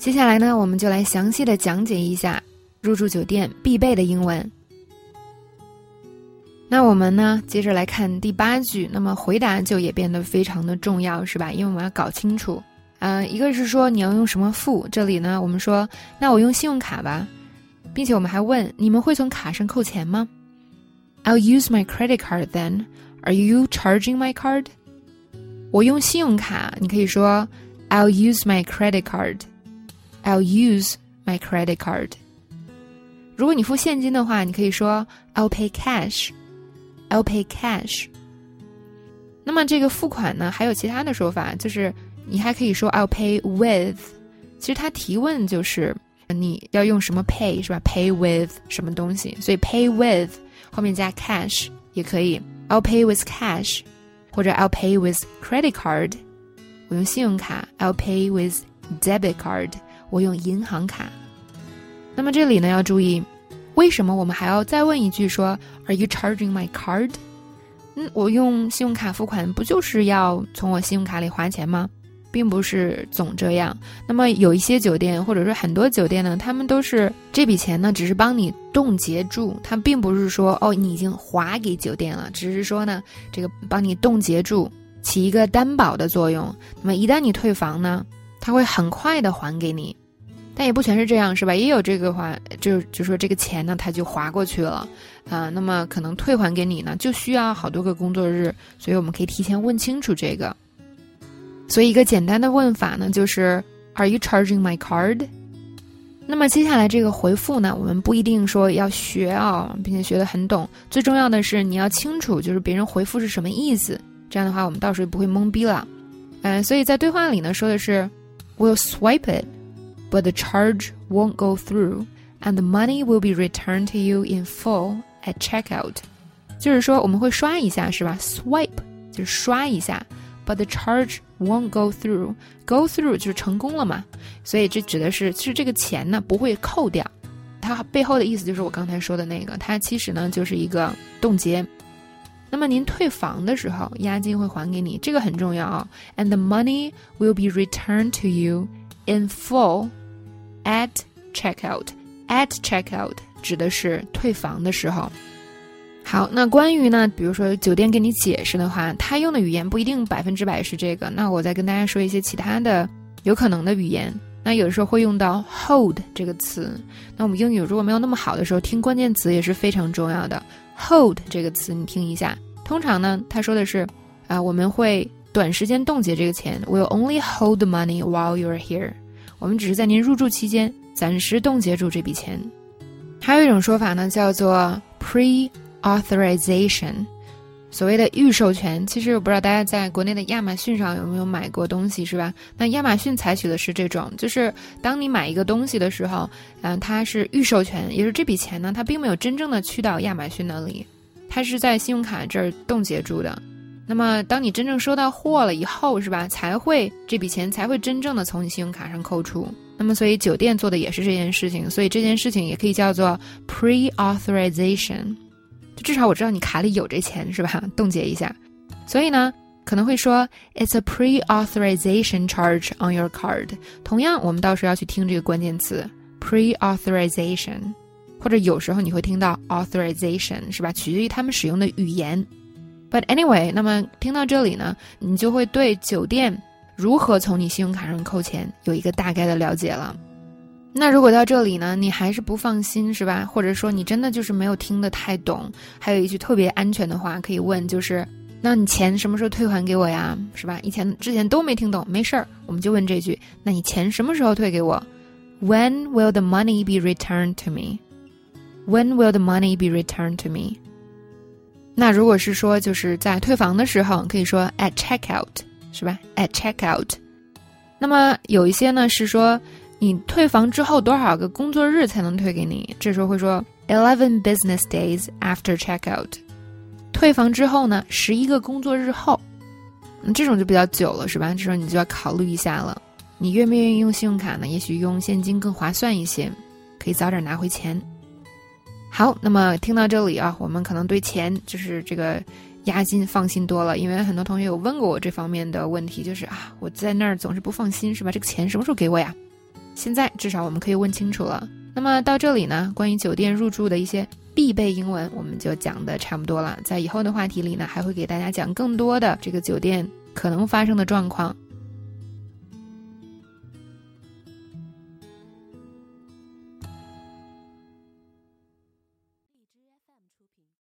接下来呢，我们就来详细的讲解一下入住酒店必备的英文。那我们呢，接着来看第八句。那么回答就也变得非常的重要，是吧？因为我们要搞清楚，呃，一个是说你要用什么付。这里呢，我们说，那我用信用卡吧，并且我们还问，你们会从卡上扣钱吗？I'll use my credit card then. Are you charging my card? 我用信用卡，你可以说 I'll use my credit card. I'll use my credit card. 如果你付现金的话，你可以说 I'll pay cash. I'll pay cash。那么这个付款呢，还有其他的说法，就是你还可以说 I'll pay with。其实它提问就是你要用什么 pay 是吧？Pay with 什么东西？所以 pay with 后面加 cash 也可以。I'll pay with cash，或者 I'll pay with credit card。我用信用卡。I'll pay with debit card。 我用银行卡。那么这里呢要注意。为什么我们还要再问一句说 Are you charging my card？嗯，我用信用卡付款不就是要从我信用卡里花钱吗？并不是总这样。那么有一些酒店或者说很多酒店呢，他们都是这笔钱呢只是帮你冻结住，它并不是说哦你已经划给酒店了，只是说呢这个帮你冻结住，起一个担保的作用。那么一旦你退房呢，他会很快的还给你。但也不全是这样，是吧？也有这个话，就就说这个钱呢，它就划过去了，啊，那么可能退还给你呢，就需要好多个工作日，所以我们可以提前问清楚这个。所以一个简单的问法呢，就是 Are you charging my card？那么接下来这个回复呢，我们不一定说要学啊，并且学得很懂，最重要的是你要清楚，就是别人回复是什么意思，这样的话我们到时候不会懵逼了。嗯，所以在对话里呢说的是 We'll swipe it。but the charge won't go through, and the money will be returned to you in full at checkout。就是说我们会刷一下，是吧？Swipe 就是刷一下，but the charge won't go through。Go through 就是成功了嘛，所以这指的是其实这个钱呢不会扣掉，它背后的意思就是我刚才说的那个，它其实呢就是一个冻结。那么您退房的时候，押金会还给你，这个很重要啊。And the money will be returned to you in full At checkout, at checkout 指的是退房的时候。好，那关于呢，比如说酒店给你解释的话，他用的语言不一定百分之百是这个。那我再跟大家说一些其他的有可能的语言。那有的时候会用到 hold 这个词。那我们英语如果没有那么好的时候，听关键词也是非常重要的。hold 这个词你听一下，通常呢，他说的是啊，我们会短时间冻结这个钱。We'll only hold money while you're here. 我们只是在您入住期间暂时冻结住这笔钱。还有一种说法呢，叫做 pre-authorization，所谓的预授权。其实我不知道大家在国内的亚马逊上有没有买过东西，是吧？那亚马逊采取的是这种，就是当你买一个东西的时候，嗯，它是预授权，也就是这笔钱呢，它并没有真正的去到亚马逊那里，它是在信用卡这儿冻结住的。那么，当你真正收到货了以后，是吧？才会这笔钱才会真正的从你信用卡上扣除。那么，所以酒店做的也是这件事情，所以这件事情也可以叫做 pre-authorization。就至少我知道你卡里有这钱，是吧？冻结一下。所以呢，可能会说 it's a pre-authorization charge on your card。同样，我们到时候要去听这个关键词 pre-authorization，或者有时候你会听到 authorization，是吧？取决于他们使用的语言。But anyway，那么听到这里呢，你就会对酒店如何从你信用卡上扣钱有一个大概的了解了。那如果到这里呢，你还是不放心是吧？或者说你真的就是没有听得太懂，还有一句特别安全的话可以问，就是那你钱什么时候退还给我呀？是吧？以前之前都没听懂，没事儿，我们就问这句：那你钱什么时候退给我？When will the money be returned to me? When will the money be returned to me? 那如果是说就是在退房的时候，可以说 at checkout，是吧？at checkout。那么有一些呢是说你退房之后多少个工作日才能退给你？这时候会说 eleven business days after checkout。退房之后呢，十一个工作日后，这种就比较久了，是吧？这时候你就要考虑一下了，你愿不愿意用信用卡呢？也许用现金更划算一些，可以早点拿回钱。好，那么听到这里啊，我们可能对钱就是这个押金放心多了，因为很多同学有问过我这方面的问题，就是啊，我在那儿总是不放心，是吧？这个钱什么时候给我呀？现在至少我们可以问清楚了。那么到这里呢，关于酒店入住的一些必备英文，我们就讲的差不多了。在以后的话题里呢，还会给大家讲更多的这个酒店可能发生的状况。